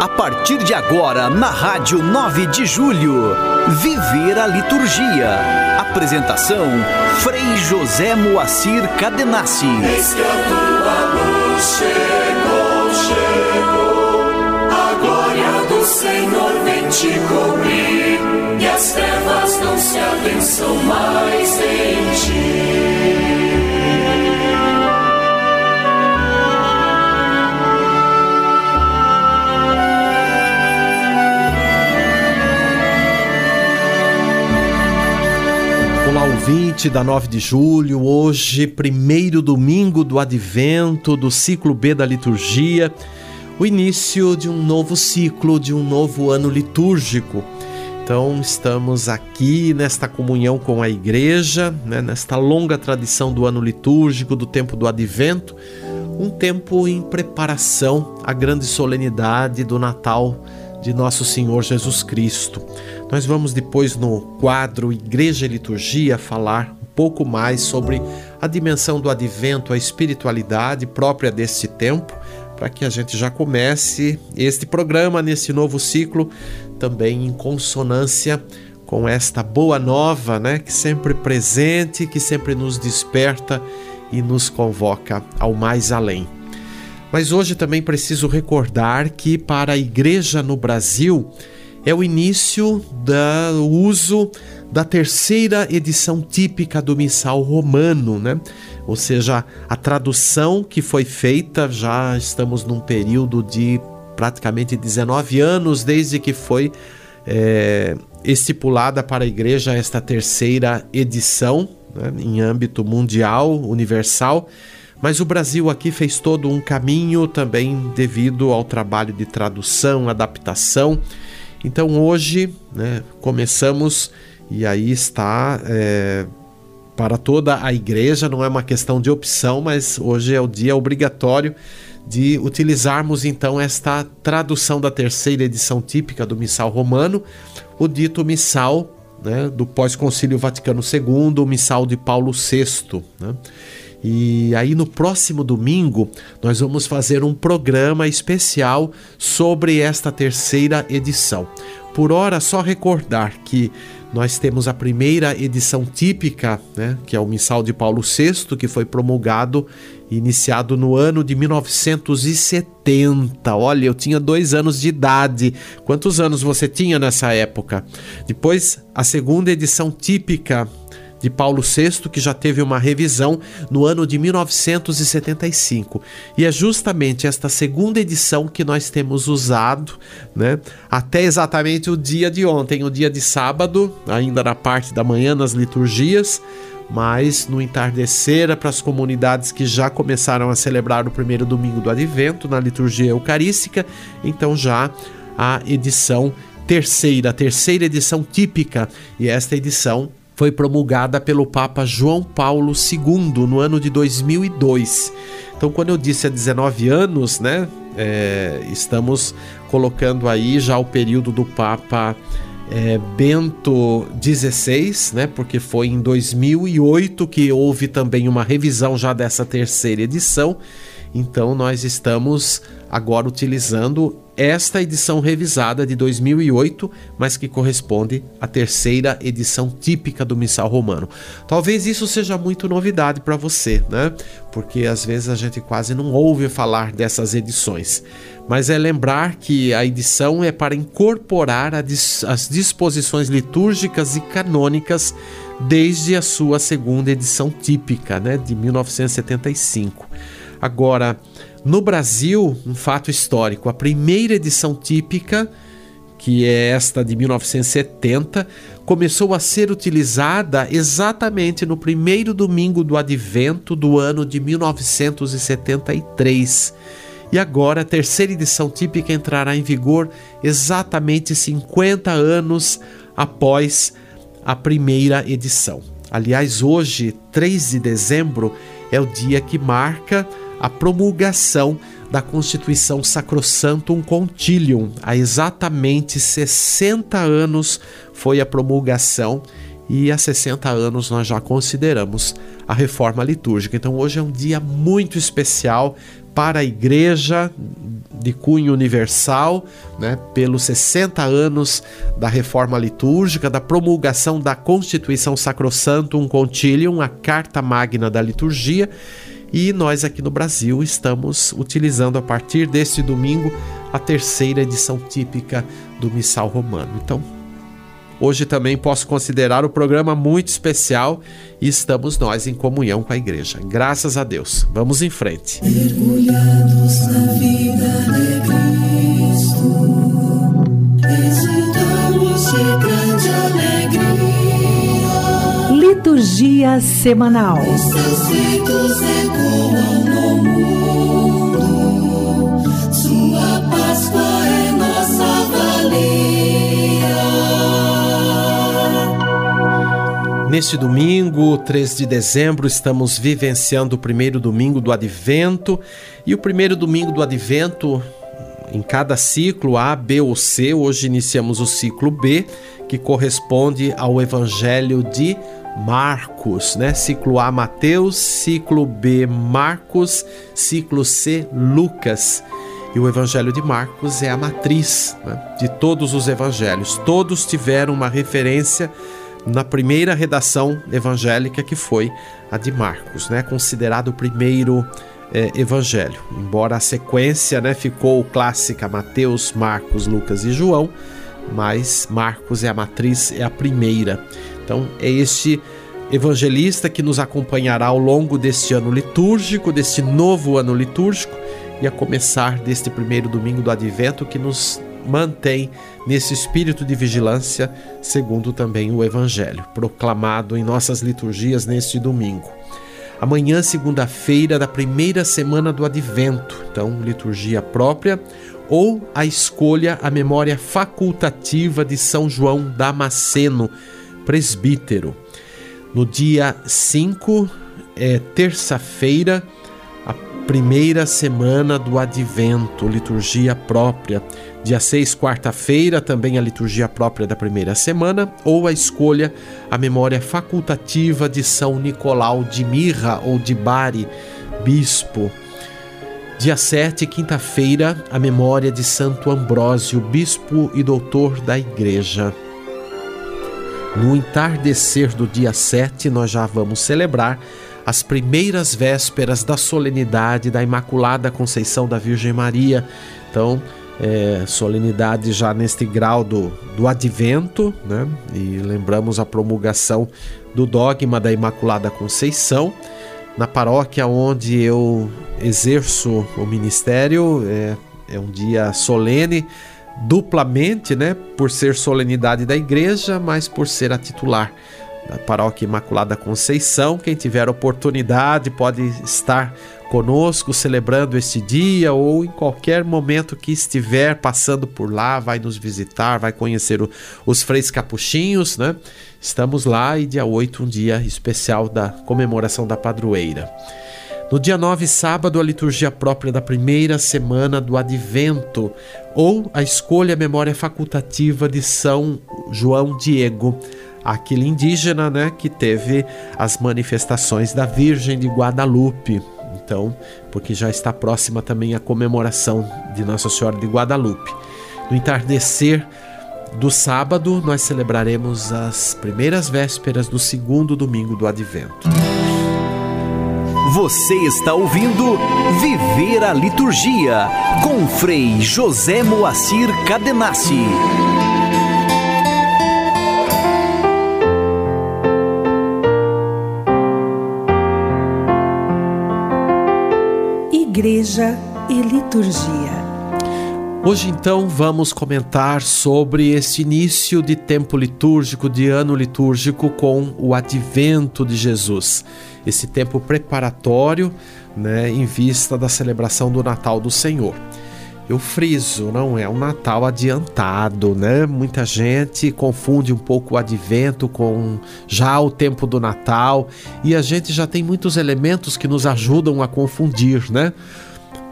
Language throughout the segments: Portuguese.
A partir de agora, na Rádio 9 de Julho, Viver a Liturgia. Apresentação: Frei José Moacir Cadenassi. Eis a tua chegou, chegou. A glória do Senhor vem te cobrir. E as trevas não se adensam mais em ti. Ouvinte da 9 de julho, hoje, primeiro domingo do advento do ciclo B da liturgia, o início de um novo ciclo, de um novo ano litúrgico. Então, estamos aqui nesta comunhão com a igreja, né, nesta longa tradição do ano litúrgico, do tempo do advento, um tempo em preparação à grande solenidade do Natal de nosso Senhor Jesus Cristo. Nós vamos depois no quadro Igreja e Liturgia falar um pouco mais sobre a dimensão do advento, a espiritualidade própria deste tempo, para que a gente já comece este programa nesse novo ciclo também em consonância com esta boa nova, né, que sempre presente, que sempre nos desperta e nos convoca ao mais além. Mas hoje também preciso recordar que para a igreja no Brasil é o início do uso da terceira edição típica do missal romano, né? Ou seja, a tradução que foi feita, já estamos num período de praticamente 19 anos desde que foi é, estipulada para a igreja esta terceira edição, né, em âmbito mundial, universal. Mas o Brasil aqui fez todo um caminho também devido ao trabalho de tradução, adaptação. Então hoje né, começamos e aí está é, para toda a igreja, não é uma questão de opção, mas hoje é o dia obrigatório de utilizarmos então esta tradução da terceira edição típica do Missal Romano, o dito Missal né, do pós-concílio Vaticano II, o Missal de Paulo VI. Né? E aí no próximo domingo nós vamos fazer um programa especial sobre esta terceira edição. Por hora, só recordar que nós temos a primeira edição típica, né, que é o Missal de Paulo VI, que foi promulgado iniciado no ano de 1970. Olha, eu tinha dois anos de idade. Quantos anos você tinha nessa época? Depois, a segunda edição típica de Paulo VI, que já teve uma revisão no ano de 1975. E é justamente esta segunda edição que nós temos usado, né, até exatamente o dia de ontem, o dia de sábado, ainda na parte da manhã nas liturgias, mas no entardecer para as comunidades que já começaram a celebrar o primeiro domingo do Advento na liturgia eucarística, então já a edição terceira, a terceira edição típica, e esta edição foi promulgada pelo Papa João Paulo II no ano de 2002. Então, quando eu disse há 19 anos, né, é, estamos colocando aí já o período do Papa é, Bento XVI, né, porque foi em 2008 que houve também uma revisão já dessa terceira edição. Então, nós estamos agora utilizando esta edição revisada de 2008, mas que corresponde à terceira edição típica do Missal Romano. Talvez isso seja muito novidade para você, né? Porque às vezes a gente quase não ouve falar dessas edições. Mas é lembrar que a edição é para incorporar as disposições litúrgicas e canônicas desde a sua segunda edição típica, né, de 1975. Agora, no Brasil, um fato histórico: a primeira edição típica, que é esta de 1970, começou a ser utilizada exatamente no primeiro domingo do advento do ano de 1973. E agora a terceira edição típica entrará em vigor exatamente 50 anos após a primeira edição. Aliás, hoje, 3 de dezembro, é o dia que marca a promulgação da Constituição Sacrosantum Concilium. Há exatamente 60 anos foi a promulgação e há 60 anos nós já consideramos a reforma litúrgica. Então hoje é um dia muito especial para a igreja de cunho universal, né, pelos 60 anos da reforma litúrgica, da promulgação da Constituição Sacrosanto, um Concilium, a Carta Magna da Liturgia, e nós aqui no Brasil estamos utilizando a partir deste domingo a terceira edição típica do Missal Romano. Então, Hoje também posso considerar o programa muito especial e estamos nós em comunhão com a igreja. Graças a Deus. Vamos em frente. Mergulhados na vida de Cristo, nossa valia. Neste domingo, 3 de dezembro, estamos vivenciando o primeiro domingo do Advento. E o primeiro domingo do Advento, em cada ciclo A, B ou C, hoje iniciamos o ciclo B, que corresponde ao Evangelho de Marcos, né? Ciclo A, Mateus, ciclo B, Marcos, ciclo C, Lucas. E o Evangelho de Marcos é a matriz né, de todos os evangelhos. Todos tiveram uma referência na primeira redação evangélica que foi a de Marcos, né, considerado o primeiro é, evangelho. Embora a sequência né, ficou clássica Mateus, Marcos, Lucas e João, mas Marcos é a matriz, é a primeira. Então é este evangelista que nos acompanhará ao longo deste ano litúrgico, deste novo ano litúrgico, e a começar deste primeiro domingo do Advento que nos mantém nesse espírito de vigilância, segundo também o Evangelho, proclamado em nossas liturgias neste domingo. Amanhã, segunda-feira da primeira semana do Advento, então, liturgia própria, ou a escolha, a memória facultativa de São João Damasceno, presbítero. No dia 5, é terça-feira, a primeira semana do Advento, liturgia própria. Dia 6, quarta-feira, também a liturgia própria da primeira semana, ou a escolha, a memória facultativa de São Nicolau de Mirra ou de Bari, bispo. Dia 7, quinta-feira, a memória de Santo Ambrósio, bispo e doutor da Igreja. No entardecer do dia 7, nós já vamos celebrar as primeiras vésperas da solenidade da Imaculada Conceição da Virgem Maria. Então, é, solenidade já neste grau do, do advento, né? E lembramos a promulgação do dogma da Imaculada Conceição. Na paróquia onde eu exerço o ministério, é, é um dia solene, duplamente, né? Por ser solenidade da igreja, mas por ser a titular da Paróquia Imaculada Conceição. Quem tiver oportunidade pode estar conosco celebrando este dia ou em qualquer momento que estiver passando por lá, vai nos visitar, vai conhecer o, os freis capuchinhos, né? Estamos lá e dia 8, um dia especial da comemoração da padroeira. No dia 9, sábado, a liturgia própria da primeira semana do Advento, ou a escolha memória facultativa de São João Diego, aquele indígena né, que teve as manifestações da Virgem de Guadalupe. Então, porque já está próxima também a comemoração de Nossa Senhora de Guadalupe. No entardecer do sábado, nós celebraremos as primeiras vésperas do segundo domingo do Advento. Você está ouvindo Viver a Liturgia com Frei José Moacir Cadenassi. Igreja e Liturgia. Hoje então vamos comentar sobre esse início de tempo litúrgico, de ano litúrgico com o advento de Jesus. Esse tempo preparatório, né, em vista da celebração do Natal do Senhor eu friso, não é um Natal adiantado, né? Muita gente confunde um pouco o advento com já o tempo do Natal e a gente já tem muitos elementos que nos ajudam a confundir, né?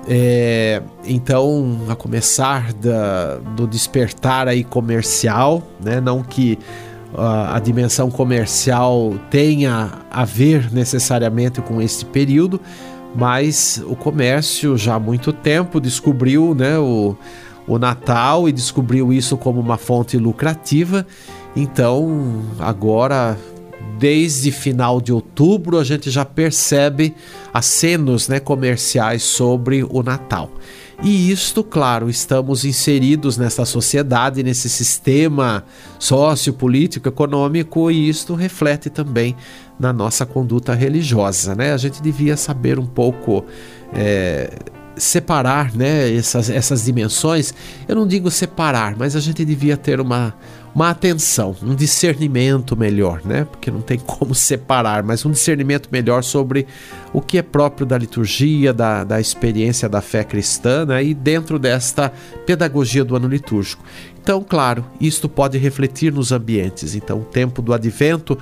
É, então, a começar da, do despertar aí comercial, né? Não que uh, a dimensão comercial tenha a ver necessariamente com este período, mas o comércio já há muito tempo descobriu né, o, o Natal e descobriu isso como uma fonte lucrativa. Então, agora, desde final de outubro, a gente já percebe acenos né, comerciais sobre o Natal. E isto, claro, estamos inseridos nessa sociedade, nesse sistema sociopolítico, econômico, e isto reflete também na nossa conduta religiosa, né? A gente devia saber um pouco é, separar, né, essas, essas dimensões. Eu não digo separar, mas a gente devia ter uma uma atenção, um discernimento melhor, né? Porque não tem como separar, mas um discernimento melhor sobre o que é próprio da liturgia, da, da experiência da fé cristã, né? E dentro desta pedagogia do ano litúrgico. Então, claro, isto pode refletir nos ambientes. Então, o tempo do advento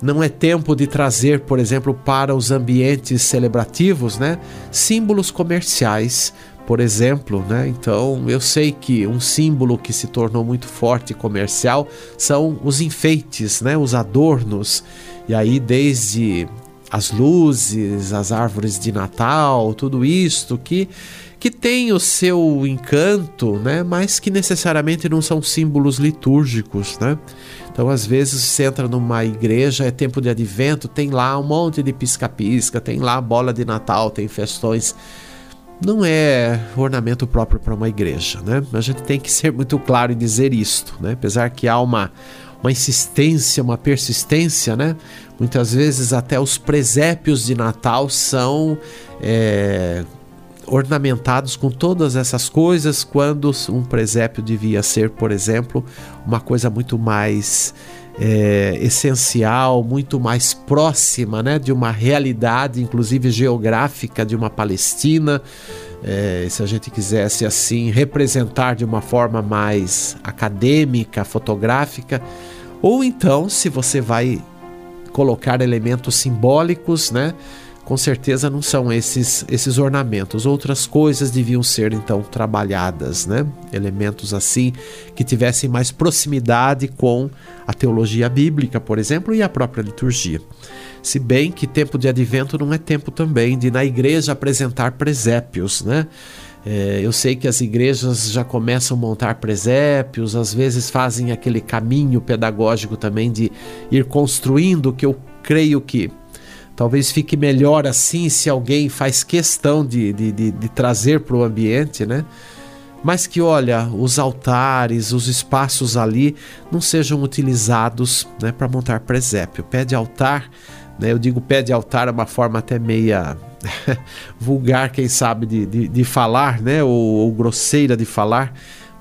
não é tempo de trazer, por exemplo, para os ambientes celebrativos, né, símbolos comerciais por exemplo, né? Então eu sei que um símbolo que se tornou muito forte comercial são os enfeites, né? Os adornos. E aí desde as luzes, as árvores de Natal, tudo isto que que tem o seu encanto, né? Mas que necessariamente não são símbolos litúrgicos, né? Então, às vezes, você entra numa igreja, é tempo de advento, tem lá um monte de pisca-pisca, tem lá bola de Natal, tem festões não é ornamento próprio para uma igreja, né? A gente tem que ser muito claro em dizer isto, né? Apesar que há uma, uma insistência, uma persistência, né? Muitas vezes até os presépios de Natal são é, ornamentados com todas essas coisas, quando um presépio devia ser, por exemplo, uma coisa muito mais é, essencial, muito mais próxima né, de uma realidade, inclusive geográfica, de uma Palestina. É, se a gente quisesse assim representar de uma forma mais acadêmica, fotográfica, ou então, se você vai colocar elementos simbólicos, né? Com certeza não são esses esses ornamentos. Outras coisas deviam ser então trabalhadas, né? Elementos assim que tivessem mais proximidade com a teologia bíblica, por exemplo, e a própria liturgia. Se bem que tempo de advento não é tempo também de na igreja apresentar presépios, né? É, eu sei que as igrejas já começam a montar presépios, às vezes fazem aquele caminho pedagógico também de ir construindo que eu creio que Talvez fique melhor assim se alguém faz questão de, de, de, de trazer para o ambiente, né? Mas que, olha, os altares, os espaços ali não sejam utilizados né, para montar presépio. Pé de altar, né, eu digo pé de altar é uma forma até meia vulgar, quem sabe, de, de, de falar, né? Ou, ou, grosseira de falar.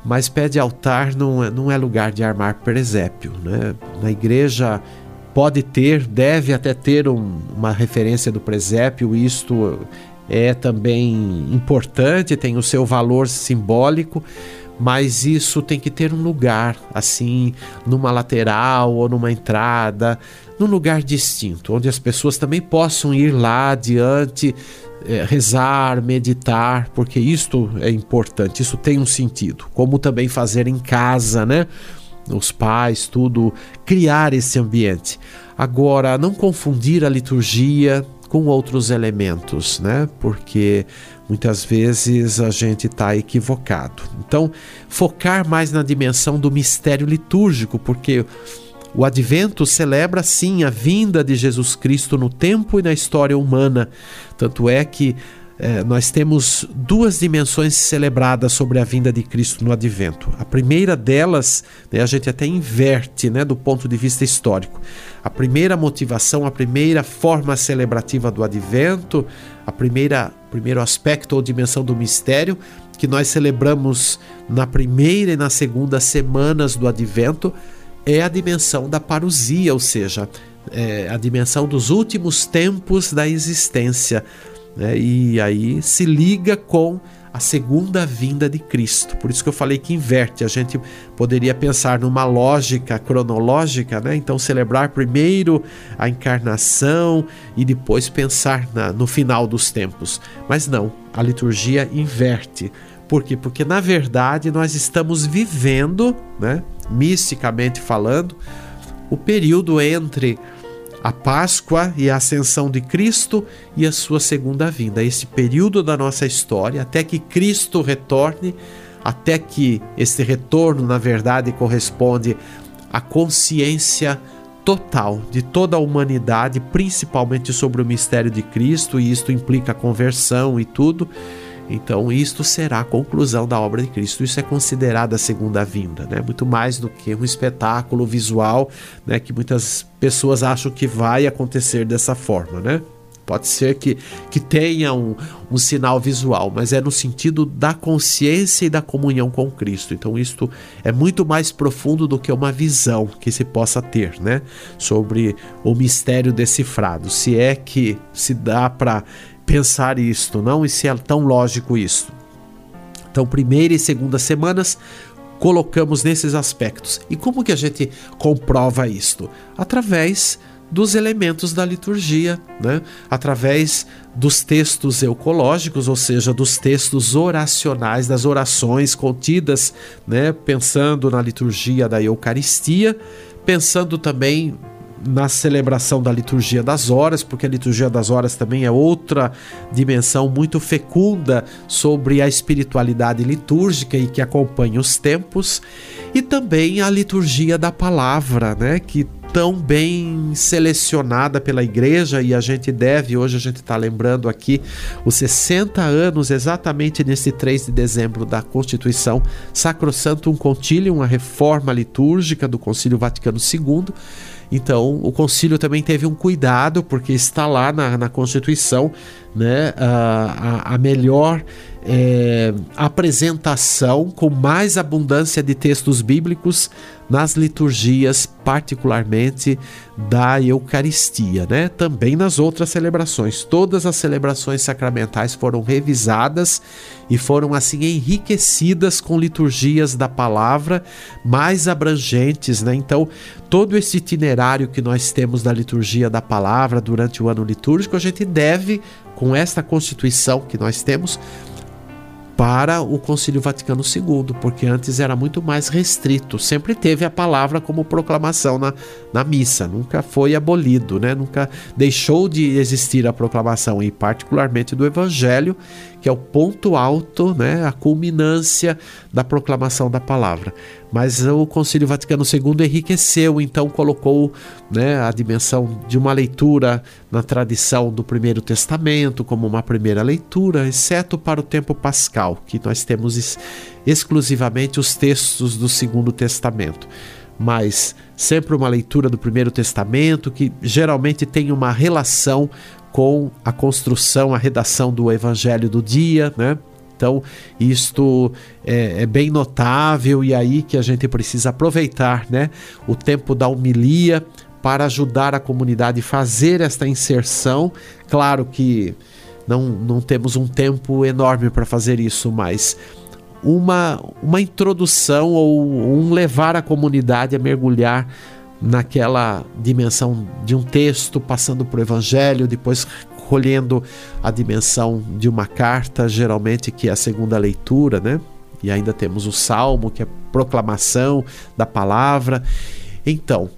Mas pé de altar não é, não é lugar de armar presépio. Né? Na igreja pode ter, deve até ter um, uma referência do presépio, isto é também importante, tem o seu valor simbólico, mas isso tem que ter um lugar, assim, numa lateral ou numa entrada, num lugar distinto, onde as pessoas também possam ir lá adiante, é, rezar, meditar, porque isto é importante, isso tem um sentido, como também fazer em casa, né? Os pais, tudo, criar esse ambiente. Agora, não confundir a liturgia com outros elementos, né? Porque muitas vezes a gente está equivocado. Então, focar mais na dimensão do mistério litúrgico, porque o advento celebra sim a vinda de Jesus Cristo no tempo e na história humana. Tanto é que é, nós temos duas dimensões celebradas sobre a vinda de Cristo no advento. A primeira delas, né, a gente até inverte né, do ponto de vista histórico. A primeira motivação, a primeira forma celebrativa do advento, a primeira primeiro aspecto ou dimensão do mistério que nós celebramos na primeira e na segunda semanas do advento é a dimensão da parousia, ou seja, é a dimensão dos últimos tempos da existência né? E aí se liga com a segunda vinda de Cristo. Por isso que eu falei que inverte. A gente poderia pensar numa lógica cronológica, né? Então celebrar primeiro a encarnação e depois pensar na, no final dos tempos. Mas não, a liturgia inverte. Por quê? Porque na verdade nós estamos vivendo, né, misticamente falando, o período entre a Páscoa e a ascensão de Cristo e a sua segunda vinda. Esse período da nossa história, até que Cristo retorne, até que este retorno, na verdade, corresponde à consciência total de toda a humanidade, principalmente sobre o mistério de Cristo, e isto implica conversão e tudo. Então, isto será a conclusão da obra de Cristo. Isso é considerado a segunda vinda, né? Muito mais do que um espetáculo visual, né? Que muitas pessoas acham que vai acontecer dessa forma, né? Pode ser que, que tenha um, um sinal visual, mas é no sentido da consciência e da comunhão com Cristo. Então, isto é muito mais profundo do que uma visão que se possa ter, né? Sobre o mistério decifrado. Se é que se dá para pensar isto, não? E se é tão lógico isso. Então, primeira e segunda semanas colocamos nesses aspectos. E como que a gente comprova isto? Através dos elementos da liturgia, né? através dos textos eucológicos, ou seja, dos textos oracionais, das orações contidas, né? pensando na liturgia da Eucaristia, pensando também na celebração da liturgia das horas, porque a liturgia das horas também é outra dimensão muito fecunda sobre a espiritualidade litúrgica e que acompanha os tempos, e também a liturgia da palavra, né, que tão bem selecionada pela igreja e a gente deve, hoje a gente está lembrando aqui os 60 anos, exatamente nesse 3 de dezembro da Constituição Sacrosantum Concilium, a reforma litúrgica do Concílio Vaticano II então, o concílio também teve um cuidado, porque está lá na, na Constituição né, a, a melhor é, apresentação com mais abundância de textos bíblicos nas liturgias, particularmente da Eucaristia, né? Também nas outras celebrações. Todas as celebrações sacramentais foram revisadas e foram assim enriquecidas com liturgias da palavra mais abrangentes, né? Então, todo esse itinerário que nós temos da liturgia da palavra durante o ano litúrgico, a gente deve com esta constituição que nós temos para o Concílio Vaticano II, porque antes era muito mais restrito. Sempre teve a palavra como proclamação na, na missa, nunca foi abolido, né? nunca deixou de existir a proclamação, e particularmente do Evangelho, que é o ponto alto, né? a culminância da proclamação da palavra. Mas o Concílio Vaticano II enriqueceu, então colocou né, a dimensão de uma leitura na tradição do Primeiro Testamento como uma primeira leitura, exceto para o tempo pascal, que nós temos exclusivamente os textos do Segundo Testamento mas sempre uma leitura do Primeiro Testamento que geralmente tem uma relação com a construção, a redação do Evangelho do dia, né? Então, isto é, é, bem notável e aí que a gente precisa aproveitar né, o tempo da homilia para ajudar a comunidade a fazer esta inserção. Claro que não, não temos um tempo enorme para fazer isso, mas uma, uma introdução ou um levar a comunidade a mergulhar naquela dimensão de um texto, passando para o evangelho, depois colhendo a dimensão de uma carta, geralmente que é a segunda leitura, né? E ainda temos o salmo, que é proclamação da palavra. Então,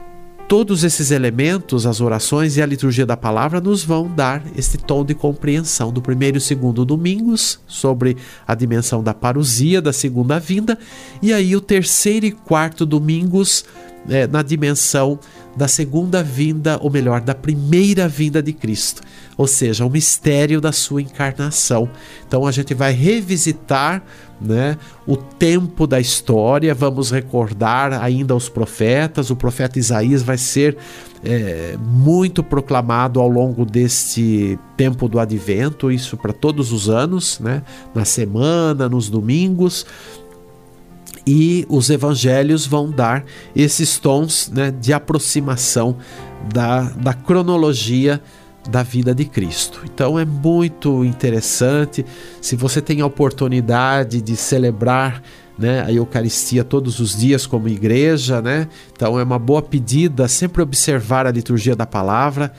todos esses elementos, as orações e a liturgia da palavra, nos vão dar esse tom de compreensão do primeiro e segundo domingos, sobre a dimensão da parousia, da segunda vinda, e aí o terceiro e quarto domingos é, na dimensão da segunda vinda, ou melhor, da primeira vinda de Cristo, ou seja, o mistério da sua encarnação. Então a gente vai revisitar né, o tempo da história, vamos recordar ainda os profetas. O profeta Isaías vai ser é, muito proclamado ao longo deste tempo do advento, isso para todos os anos, né, na semana, nos domingos e os evangelhos vão dar esses tons né, de aproximação da, da cronologia da vida de Cristo. Então é muito interessante. Se você tem a oportunidade de celebrar né, a Eucaristia todos os dias como igreja, né? Então é uma boa pedida sempre observar a liturgia da palavra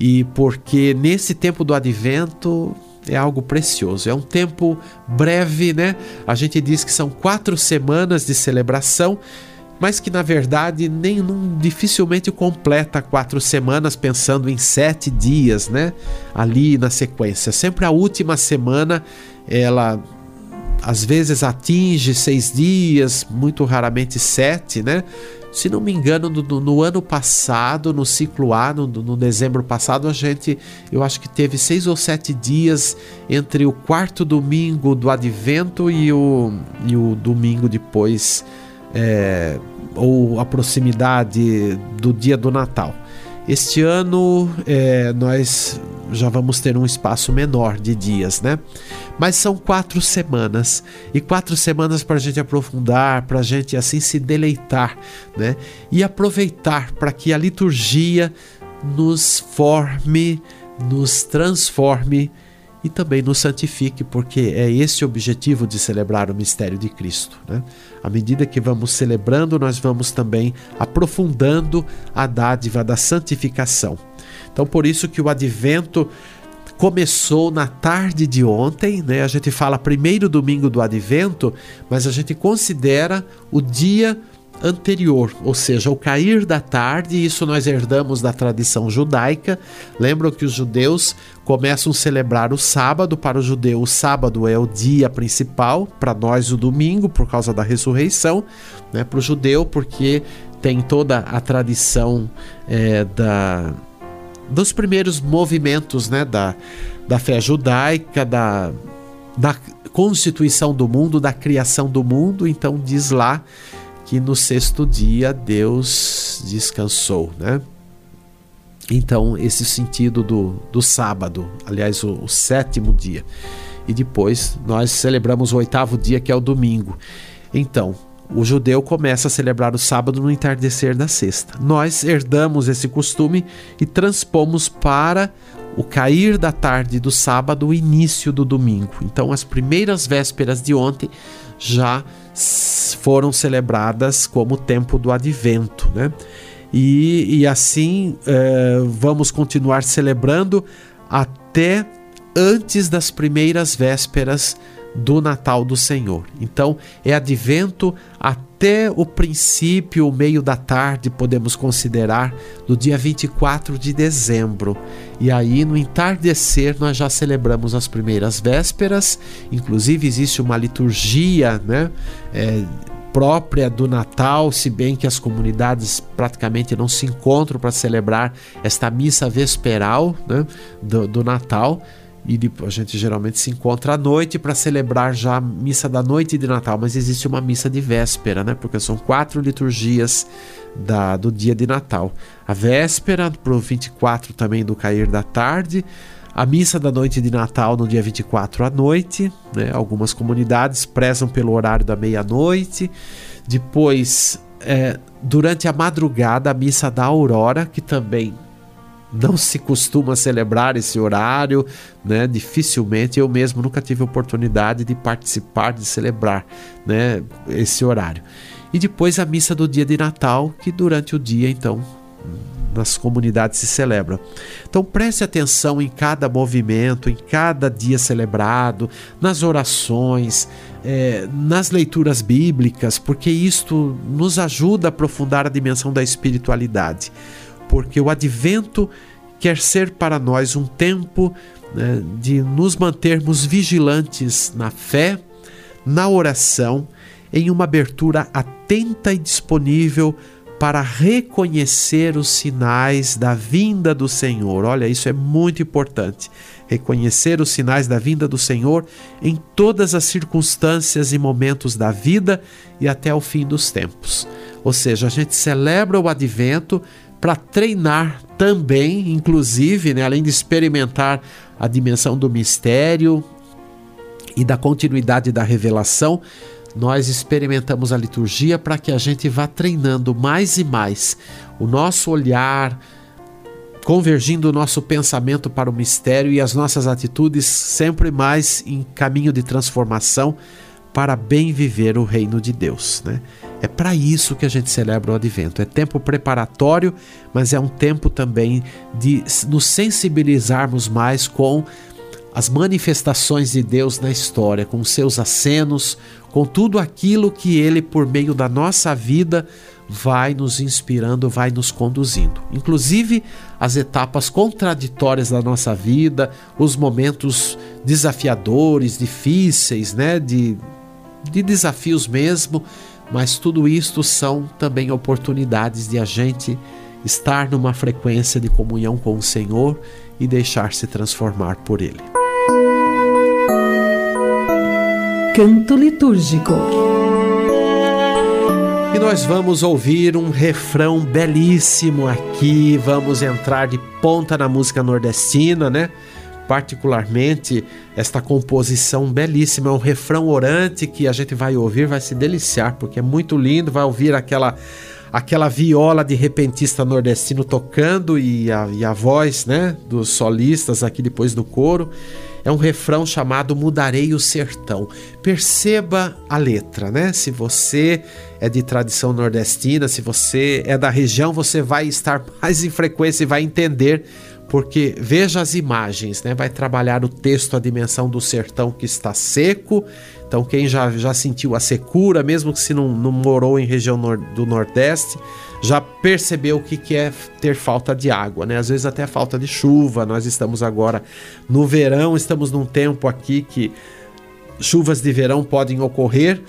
e porque nesse tempo do advento é algo precioso. É um tempo breve, né? A gente diz que são quatro semanas de celebração. mas que na verdade nem dificilmente completa quatro semanas pensando em sete dias, né? Ali na sequência. Sempre a última semana ela às vezes atinge seis dias, muito raramente sete, né? Se não me engano, no, no ano passado, no ciclo A, no, no, dezembro passado, a gente, eu acho que teve seis ou sete dias entre o quarto domingo do Advento e o, e o domingo depois, é, ou a proximidade do dia do Natal. Este ano é, nós já vamos ter um espaço menor de dias, né? Mas são quatro semanas e quatro semanas para a gente aprofundar, para a gente assim se deleitar, né? E aproveitar para que a liturgia nos forme, nos transforme e também nos santifique, porque é esse o objetivo de celebrar o mistério de Cristo. Né? À medida que vamos celebrando, nós vamos também aprofundando a dádiva da santificação. Então, por isso que o advento começou na tarde de ontem, né? A gente fala primeiro domingo do advento, mas a gente considera o dia anterior, ou seja, o cair da tarde, isso nós herdamos da tradição judaica. Lembram que os judeus começam a celebrar o sábado, para o judeu o sábado é o dia principal, para nós o domingo, por causa da ressurreição, né? para o judeu, porque tem toda a tradição é, da, dos primeiros movimentos né? da, da fé judaica, da, da constituição do mundo, da criação do mundo, então diz lá que no sexto dia Deus descansou, né? Então, esse sentido do, do sábado, aliás, o, o sétimo dia. E depois nós celebramos o oitavo dia, que é o domingo. Então, o judeu começa a celebrar o sábado no entardecer da sexta. Nós herdamos esse costume e transpomos para o cair da tarde do sábado, o início do domingo. Então, as primeiras vésperas de ontem já foram celebradas como tempo do advento, né? E, e assim é, vamos continuar celebrando até antes das primeiras vésperas do Natal do Senhor. Então, é advento até o princípio, o meio da tarde, podemos considerar, do dia 24 de dezembro. E aí, no entardecer, nós já celebramos as primeiras vésperas, inclusive existe uma liturgia, né? É, própria do Natal, se bem que as comunidades praticamente não se encontram para celebrar esta missa vesperal né, do, do Natal e a gente geralmente se encontra à noite para celebrar já a missa da noite de Natal, mas existe uma missa de véspera, né? Porque são quatro liturgias da, do dia de Natal. A véspera, para o 24 também do cair da tarde, a missa da noite de Natal no dia 24 à noite, né? Algumas comunidades prezam pelo horário da meia-noite. Depois, é, durante a madrugada, a missa da aurora, que também não se costuma celebrar esse horário, né? Dificilmente eu mesmo nunca tive oportunidade de participar, de celebrar, né? Esse horário. E depois a missa do dia de Natal, que durante o dia, então, nas comunidades se celebra. Então preste atenção em cada movimento, em cada dia celebrado, nas orações, é, nas leituras bíblicas, porque isto nos ajuda a aprofundar a dimensão da espiritualidade porque o advento quer ser para nós um tempo né, de nos mantermos vigilantes na fé, na oração, em uma abertura atenta e disponível para reconhecer os sinais da vinda do Senhor. Olha, isso é muito importante. Reconhecer os sinais da vinda do Senhor em todas as circunstâncias e momentos da vida e até o fim dos tempos. Ou seja, a gente celebra o advento para treinar também, inclusive, né, além de experimentar a dimensão do mistério e da continuidade da revelação, nós experimentamos a liturgia para que a gente vá treinando mais e mais o nosso olhar, convergindo o nosso pensamento para o mistério e as nossas atitudes sempre mais em caminho de transformação para bem viver o reino de Deus, né? É para isso que a gente celebra o advento. É tempo preparatório, mas é um tempo também de nos sensibilizarmos mais com as manifestações de Deus na história, com seus acenos, com tudo aquilo que Ele, por meio da nossa vida, vai nos inspirando, vai nos conduzindo. Inclusive as etapas contraditórias da nossa vida, os momentos desafiadores, difíceis, né? De, de desafios mesmo, mas tudo isto são também oportunidades de a gente estar numa frequência de comunhão com o Senhor e deixar-se transformar por Ele. Canto litúrgico. E nós vamos ouvir um refrão belíssimo aqui, vamos entrar de ponta na música nordestina, né? Particularmente esta composição belíssima, é um refrão orante que a gente vai ouvir, vai se deliciar, porque é muito lindo, vai ouvir aquela aquela viola de repentista nordestino tocando e a, e a voz né, dos solistas aqui depois do coro. É um refrão chamado Mudarei o Sertão. Perceba a letra, né? Se você é de tradição nordestina, se você é da região, você vai estar mais em frequência e vai entender porque veja as imagens, né? Vai trabalhar o texto, a dimensão do sertão que está seco. Então, quem já, já sentiu a secura, mesmo que se não, não morou em região nor do Nordeste, já percebeu o que, que é ter falta de água, né? Às vezes até falta de chuva. Nós estamos agora no verão, estamos num tempo aqui que chuvas de verão podem ocorrer,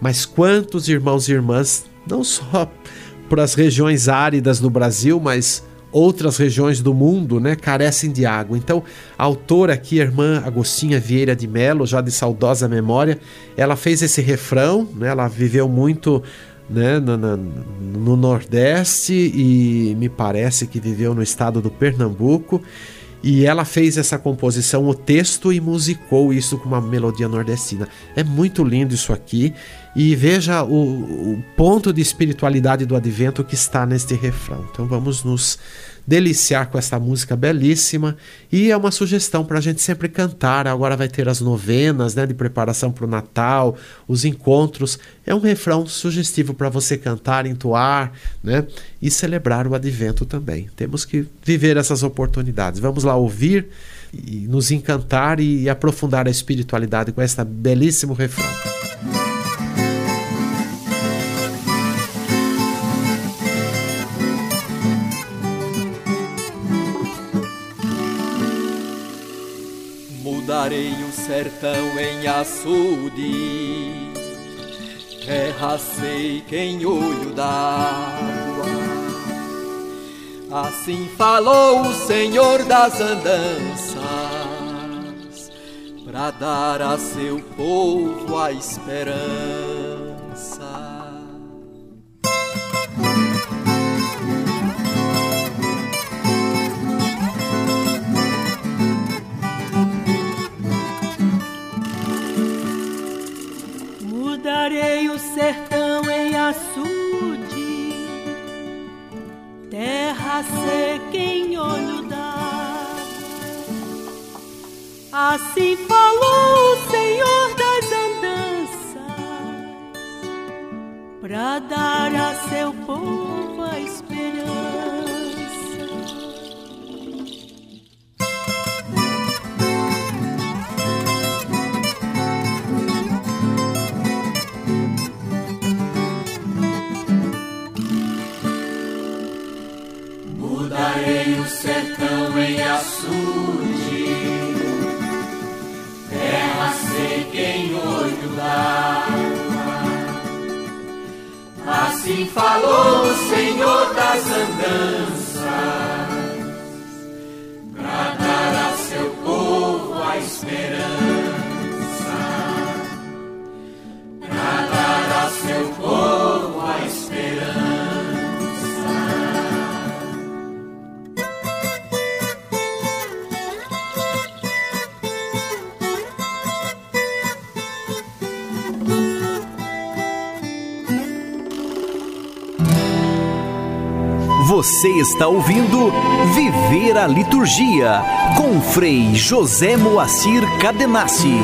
mas quantos irmãos e irmãs, não só para as regiões áridas do Brasil, mas outras regiões do mundo né, carecem de água. Então, a autora aqui, a irmã Agostinha Vieira de Melo, já de saudosa memória, ela fez esse refrão, né, ela viveu muito né, no, no, no Nordeste e me parece que viveu no estado do Pernambuco. E ela fez essa composição, o texto, e musicou isso com uma melodia nordestina. É muito lindo isso aqui. E veja o, o ponto de espiritualidade do advento que está neste refrão. Então vamos nos deliciar com essa música belíssima e é uma sugestão para a gente sempre cantar. Agora vai ter as novenas né, de preparação para o Natal, os encontros. É um refrão sugestivo para você cantar, entoar né, e celebrar o advento também. Temos que viver essas oportunidades. Vamos lá ouvir e nos encantar e aprofundar a espiritualidade com esta belíssimo refrão. Sertão em açude, terra seca em olho d'água. Assim falou o Senhor das andanças, para dar a seu povo a esperança. Sertão em açude, terra seca em olho d'água. Assim falou o Senhor das andanças, para dar a seu povo a esperança. Falou o Senhor das andanças, Você está ouvindo Viver a Liturgia com Frei José Moacir Cadenassi.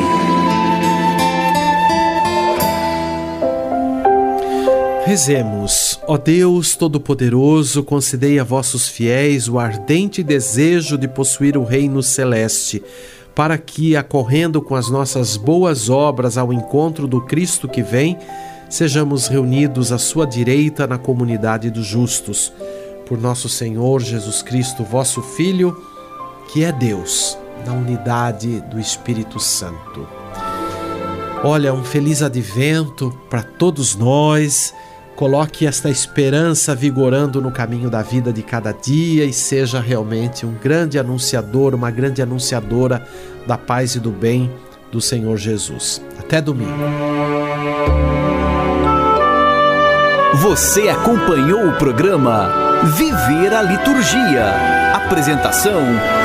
Rezemos, ó Deus Todo-Poderoso, concedei a vossos fiéis o ardente desejo de possuir o reino celeste para que, acorrendo com as nossas boas obras ao encontro do Cristo que vem, sejamos reunidos à sua direita na comunidade dos justos. Por nosso Senhor Jesus Cristo, vosso Filho, que é Deus, na unidade do Espírito Santo. Olha, um feliz advento para todos nós. Coloque esta esperança vigorando no caminho da vida de cada dia e seja realmente um grande anunciador, uma grande anunciadora da paz e do bem do Senhor Jesus. Até domingo. Você acompanhou o programa Viver a Liturgia. Apresentação: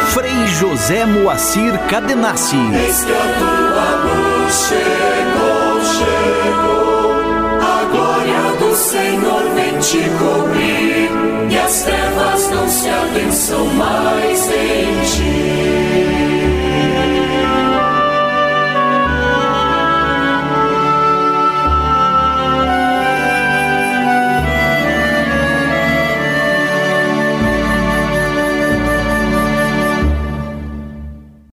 Frei José Moacir Cadenassi. Eis que a tua luz chegou, chegou. A glória do Senhor vem te cobrir. E as trevas não se adensam mais.